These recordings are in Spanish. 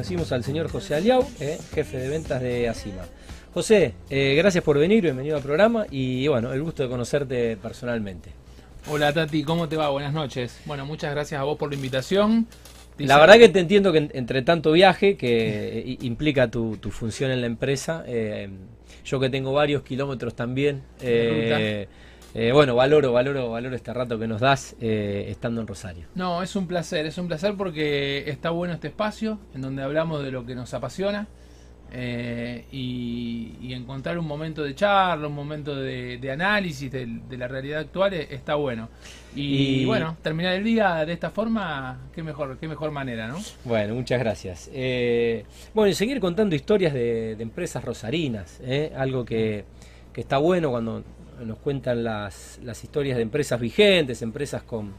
Recibimos al señor José Aliau, eh, jefe de ventas de Asima. José, eh, gracias por venir, bienvenido al programa y bueno, el gusto de conocerte personalmente. Hola Tati, ¿cómo te va? Buenas noches. Bueno, muchas gracias a vos por la invitación. La verdad que te entiendo que entre tanto viaje que implica tu, función en la empresa, eh, yo que tengo varios kilómetros también, eh, eh, bueno, valoro, valoro, valoro este rato que nos das estando en Rosario. No, es un placer, es un placer porque está bueno este espacio en donde hablamos de lo que nos apasiona eh, y, encontrar un momento de charla, un momento de, análisis de, la realidad actual eh, está bueno. Y, bueno, terminar el día de esta forma, qué mejor, qué mejor manera, ¿no? Bueno, muchas gracias. Eh, bueno, y seguir contando historias de, empresas rosarinas, algo que, está bueno cuando nos cuentan las, las historias de empresas vigentes, empresas con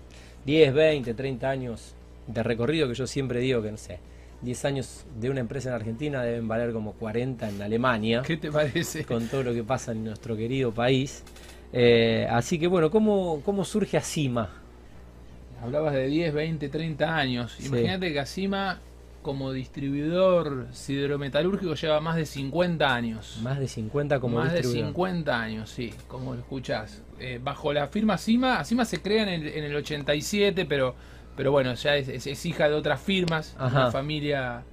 10, 20, 30 años de recorrido, que yo siempre digo que no sé 10 años de una empresa en Argentina deben valer como 40 en Alemania. ¿Qué te parece? Con todo lo que pasa en nuestro querido país. Eh, así que bueno, ¿cómo, ¿cómo surge Asima? Hablabas de 10, 20, 30 años. Imagínate que Asima como distribuidor siderometalúrgico lleva más de 50 años. Más de 50 como más distribuidor. Más de 50 años, sí, como lo escuchás. Eh, bajo la firma Asima, Asima se crea en el, en el 87, pero pero bueno, ya es, hija de otras firmas, una familia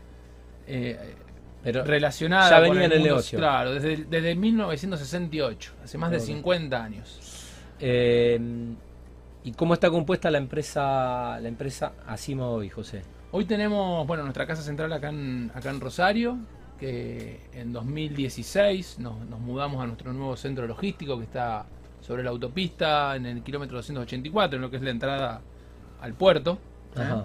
eh, pero relacionada. Ya venía en el, negocio. Claro, desde, desde 1968, hace más de 50 años. Eh, ¿Y cómo está compuesta la empresa, la empresa Asima hoy, José? Hoy tenemos, bueno, nuestra casa central acá en, acá en Rosario, que en 2016 nos, nos mudamos a nuestro nuevo centro logístico que está sobre la autopista en el kilómetro 284, en lo que es la entrada al puerto. ¿eh?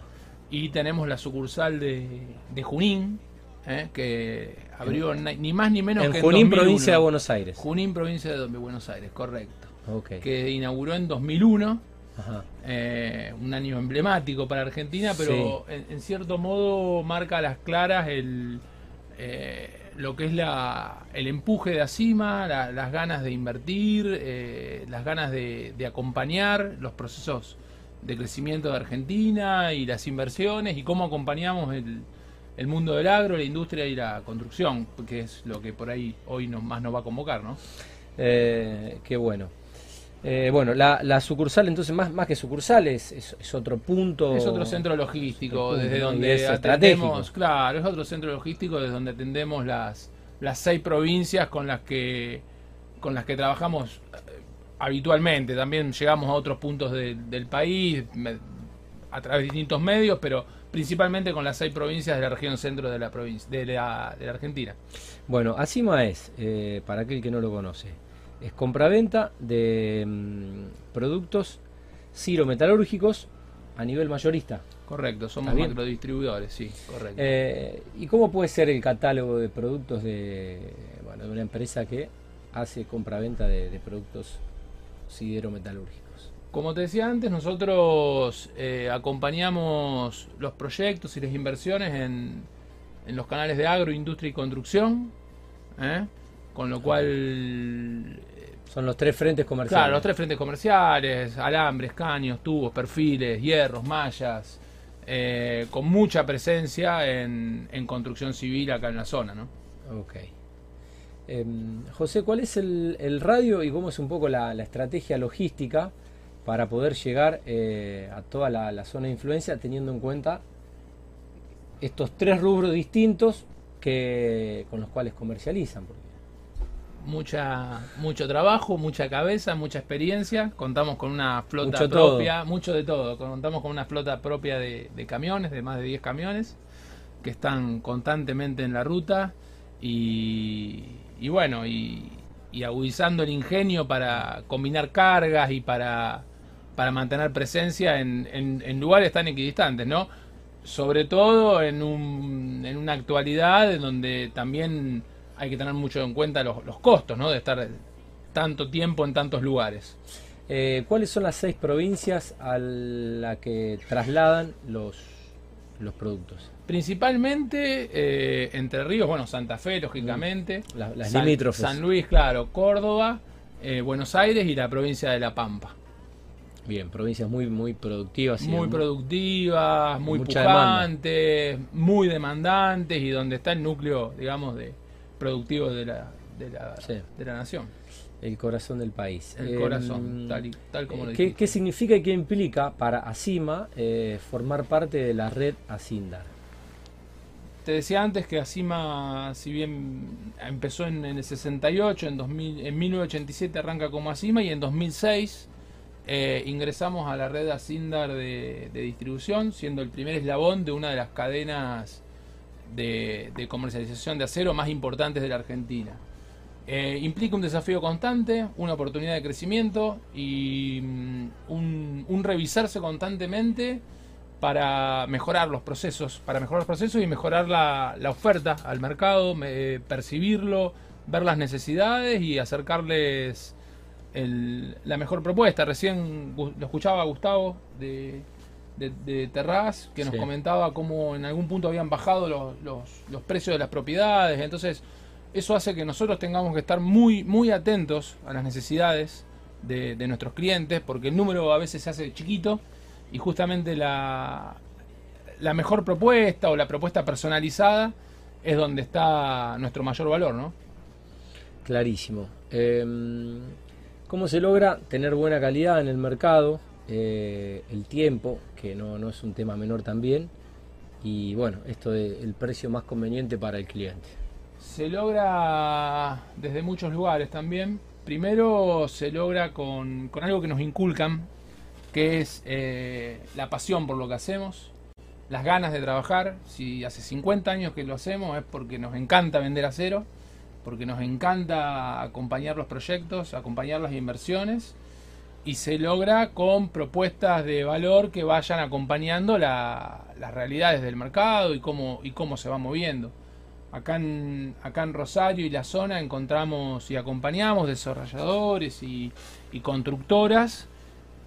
Y tenemos la sucursal de, de Junín, ¿eh? que abrió ni más ni menos que en Junín, provincia de Buenos Aires. Junín, provincia de Buenos Aires, correcto. Que inauguró en 2001. Eh, un año emblemático para Argentina, pero en, cierto modo marca a las claras el, lo que es la, el empuje de Acima, las ganas de invertir, las ganas de, de, acompañar los procesos de crecimiento de Argentina y las inversiones y cómo acompañamos el, el mundo del agro, la industria y la construcción, que es lo que por ahí hoy nos, más nos va a convocar, ¿no? Eh, qué bueno. Eh, bueno, la, sucursal, entonces, más, más que sucursal, es, es, otro punto. Es otro centro logístico, desde donde atendemos. Claro, es otro centro logístico desde donde atendemos las, las seis provincias con las que con las que trabajamos habitualmente. También llegamos a otros puntos del país a través de distintos medios, pero principalmente con las seis provincias de la región centro de la provincia de la, de la Argentina. Bueno, Asima es, eh, para aquel que no lo conoce, es compraventa de mm, productos cirometalúrgicos a nivel mayorista. Correcto, somos distribuidores sí, correcto. Eh, ¿Y cómo puede ser el catálogo de productos de, bueno, de una empresa que hace compraventa de, de productos siderometalúrgicos. Como te decía antes, nosotros eh, acompañamos los proyectos y las inversiones en, en, los canales de agro, industria y construcción, ¿eh? con lo cual... Eh, Son los tres frentes comerciales. Claro, los tres frentes comerciales, alambres, caños, tubos, perfiles, hierros, mallas, con mucha presencia en, en, construcción civil acá en la zona, ¿no? Ok. Em, José, ¿cuál es el, radio y cómo es un poco la, estrategia logística para poder llegar eh, a toda la, zona de influencia teniendo en cuenta estos tres rubros distintos que, con los cuales comercializan? Mucha, mucho trabajo, mucha cabeza, mucha experiencia. Contamos con una flota propia, mucho de todo. Contamos con una flota propia de, de camiones, de más de 10 camiones, que están constantemente en la ruta y, y bueno, y, agudizando el ingenio para combinar cargas y para, para mantener presencia en, en, lugares tan equidistantes, ¿no? Sobre todo en, un, en una actualidad en donde también hay que tener mucho en cuenta los, los costos, ¿no? De estar tanto tiempo en tantos lugares. Eh, ¿Cuáles son las seis provincias a las que trasladan los, los productos? Principalmente eh, Entre Ríos, bueno, Santa Fe, lógicamente. Mm. las San, San Luis, claro, Córdoba, eh, Buenos Aires y la provincia de La Pampa. Bien, provincias muy muy productivas. Muy productivas, muy pujantes, muy demandantes y donde está el núcleo, digamos, de productivo de la, de la, de la nación. El corazón del país. El corazón, tal, tal como lo ¿qué, ¿Qué significa y qué implica para ACIMA eh, formar parte de la red ASINDAR? Te decía antes que ACIMA, si bien empezó en, el 68, en, 2000, en 1987 arranca como ACIMA y en 2006 eh, ingresamos a la red ASINDAR de, distribución, siendo el primer eslabón de una de las cadenas de, comercialización de acero más importantes de la Argentina. Eh, implica un desafío constante, una oportunidad de crecimiento y mm, un, revisarse constantemente para mejorar los procesos, para mejorar los procesos y mejorar la, oferta al mercado, percibirlo, ver las necesidades y acercarles la mejor propuesta. Recién lo escuchaba Gustavo de, de, Terraz, que nos comentaba cómo en algún punto habían bajado los, precios de las propiedades. Entonces, eso hace que nosotros tengamos que estar muy, muy atentos a las necesidades de, nuestros clientes, porque el número a veces se hace chiquito y justamente la, la mejor propuesta o la propuesta personalizada es donde está nuestro mayor valor, ¿no? Clarísimo. Em, ¿Cómo se logra tener buena calidad en el mercado? Eh, el tiempo, que no, no, es un tema menor también, y bueno, esto del precio más conveniente para el cliente. Se logra desde muchos lugares también. Primero se logra con, algo que nos inculcan, que es eh, la pasión por lo que hacemos, las ganas de trabajar. Si hace 50 años que lo hacemos es porque nos encanta vender acero porque nos encanta acompañar los proyectos, acompañar las inversiones y se logra con propuestas de valor que vayan acompañando las realidades del mercado y cómo, y cómo se va moviendo. Acá en, acá en Rosario y la zona encontramos y acompañamos desarrolladores y, constructoras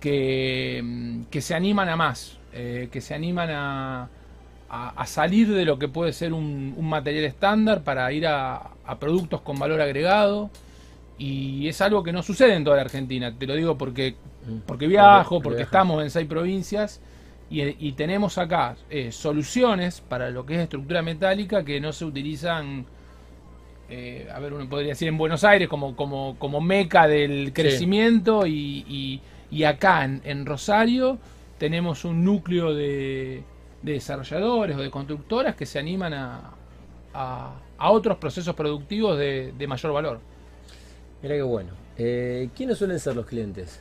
que, que, se animan a más, eh, que se animan a, a, salir de lo que puede ser un, material estándar para ir a, productos con valor agregado. Y es algo que no sucede en toda la Argentina. Te lo digo porque, mm. porque viajo, porque estamos en seis provincias y, tenemos acá eh, soluciones para lo que es estructura metálica que no se utilizan. Eh, a ver, uno podría decir en Buenos Aires como, como, como meca del crecimiento y, acá en Rosario tenemos un núcleo de, de desarrolladores o de constructoras que se animan a, a, otros procesos productivos de, mayor valor. Mira qué bueno. Eh, ¿Quiénes suelen ser los clientes?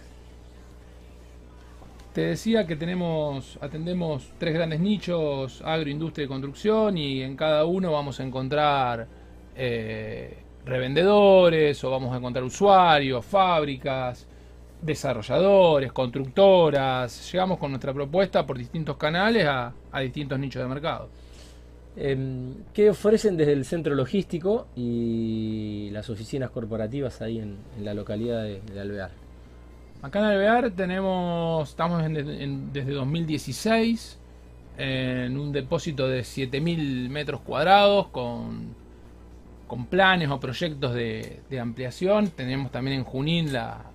Te decía que tenemos, atendemos tres grandes nichos, agro, industria y construcción, y en cada uno vamos a encontrar eh, revendedores o vamos a encontrar usuarios, fábricas, desarrolladores, constructoras. Llegamos con nuestra propuesta por distintos canales a, distintos nichos de mercado. Em, ¿Qué ofrecen desde el centro logístico y las oficinas corporativas ahí en, la localidad de, Alvear? Acá en Alvear tenemos, estamos desde 2016 en un depósito de 7.000 metros cuadrados con, con planes o proyectos de, ampliación. Tenemos también en Junín la,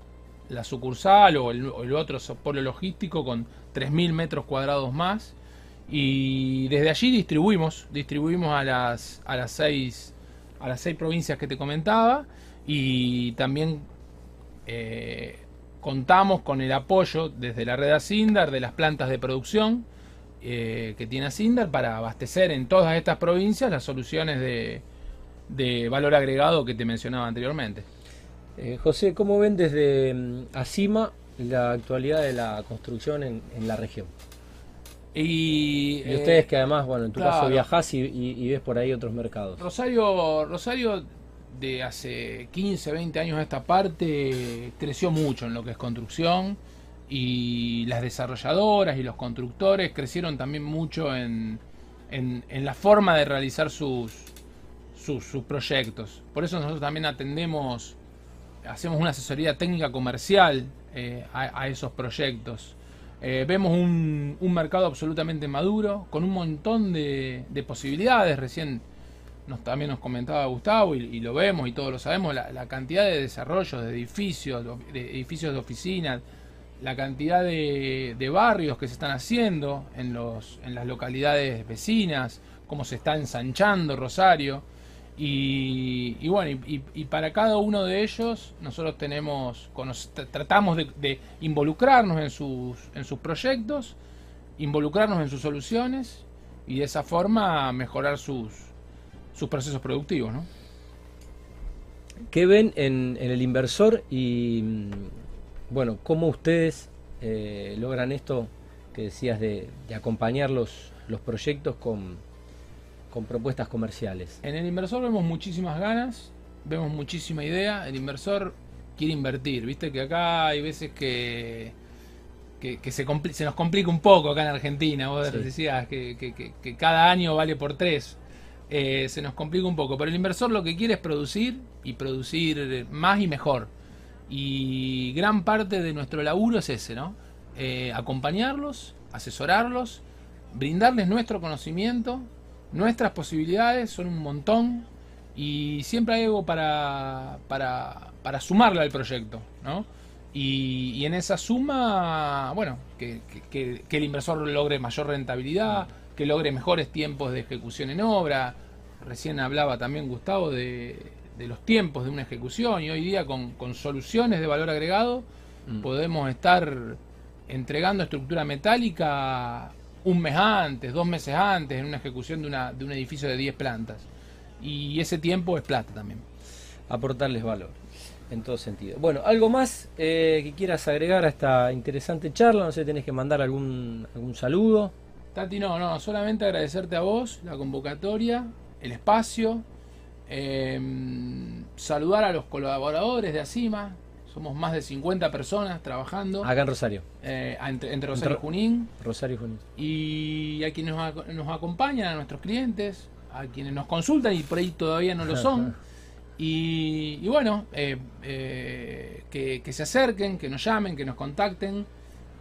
la sucursal o el, otro polo logístico con 3.000 metros cuadrados más. Y desde allí distribuimos, distribuimos a las, a las, seis, a las seis provincias que te comentaba y también eh, contamos con el apoyo desde la red Asindar de las plantas de producción eh, que tiene Asindar para abastecer en todas estas provincias las soluciones de, de valor agregado que te mencionaba anteriormente. Eh, José, ¿cómo ven desde mm, ACIMA la actualidad de la construcción en, la región? Y, ustedes eh, que además, bueno, en tu caso viajás y, ves por ahí otros mercados. Rosario, Rosario de hace 15, 20 años a esta parte creció mucho en lo que es construcción y las desarrolladoras y los constructores crecieron también mucho en, la forma de realizar sus, sus, sus proyectos. Por eso nosotros también atendemos hacemos una asesoría técnica comercial eh, a, esos proyectos. Eh, vemos un, mercado absolutamente maduro, con un montón de, posibilidades. Recién nos, también nos comentaba Gustavo y, lo vemos y todos lo sabemos, la, cantidad de desarrollos de edificios, de edificios de oficinas, la cantidad de, barrios que se están haciendo en, los, en las localidades vecinas, cómo se está ensanchando Rosario. Y, bueno, y, para cada uno de ellos nosotros tenemos, tratamos de, involucrarnos en sus, en sus proyectos, involucrarnos en sus soluciones y de esa forma mejorar sus, sus procesos productivos. ¿no? ¿Qué ven en, el inversor y, bueno, cómo ustedes eh, logran esto que decías de, acompañar los, los proyectos con, con propuestas comerciales? En el inversor vemos muchísimas ganas, vemos muchísima idea. El inversor quiere invertir, viste que acá hay veces que que, se, se, nos complica un poco acá en Argentina. Vos decías que, cada año vale por tres. Eh, se nos complica un poco. Pero el inversor lo que quiere es producir y producir más y mejor. Y gran parte de nuestro laburo es ese, ¿no? Eh, acompañarlos, asesorarlos, brindarles nuestro conocimiento, nuestras posibilidades, son un montón. Y siempre hay algo para, para, para sumarle al proyecto, ¿no? Y, en esa suma, bueno, que, el inversor logre mayor rentabilidad, que logre mejores tiempos de ejecución en obra. Recién hablaba también Gustavo de, los tiempos de una ejecución y hoy día con, soluciones de valor agregado mm. podemos estar entregando estructura metálica un mes antes, dos meses antes en una ejecución de, una, de un edificio de 10 plantas. Y ese tiempo es plata también. Aportarles valor en todo sentido. Bueno, ¿algo más eh, que quieras agregar a esta interesante charla? No sé, tenés que mandar algún, algún saludo. Tati, no, no, solamente agradecerte a vos, la convocatoria, el espacio, em, saludar a los colaboradores de ACIMA, somos más de 50 personas trabajando. Acá en Rosario. Eh, entre, Rosario y Junín. Rosario y Junín. Y a quienes nos, nos acompañan, a nuestros clientes, a quienes nos consultan y por ahí todavía no lo son. Y, bueno, eh, eh, que, se acerquen, que nos llamen, que nos contacten,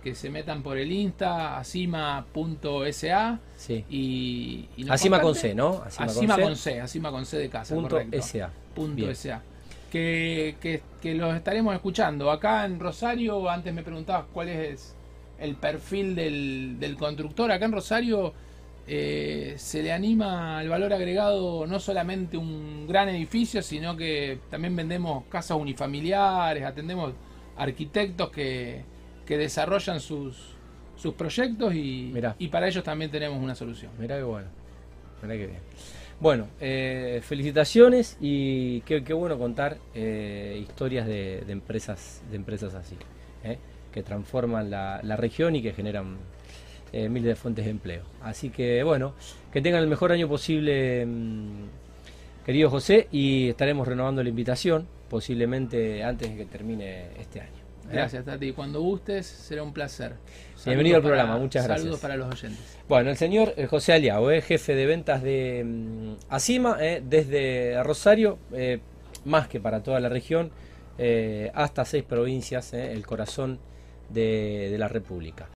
que se metan por el Insta, asima.sa. Sí. Y, Asima con C, ¿no? Asima, con, C. Asima con C de casa. Punto SA. Punto SA. Que, que, los estaremos escuchando. Acá en Rosario, antes me preguntabas cuál es el perfil del, del constructor. Acá en Rosario eh, se le anima al valor agregado no solamente un gran edificio, sino que también vendemos casas unifamiliares, atendemos arquitectos que, desarrollan sus, sus proyectos y, y para ellos también tenemos una solución. Mirá que bueno, mirá que bien. Bueno, eh, felicitaciones y qué, bueno contar eh, historias de, empresas de empresas así, que transforman la, la región y que generan eh, miles de fuentes de empleo. Así que bueno, que tengan el mejor año posible, mm, querido José, y estaremos renovando la invitación, posiblemente antes de que termine este año. ¿Eh? Gracias, Tati. Cuando gustes, será un placer. Bienvenido al programa, muchas gracias. Saludos para los oyentes. Bueno, el señor eh, José Aliago, jefe de ventas de mm, Acima, desde Rosario, más que para toda la región, hasta seis provincias, el corazón de la República.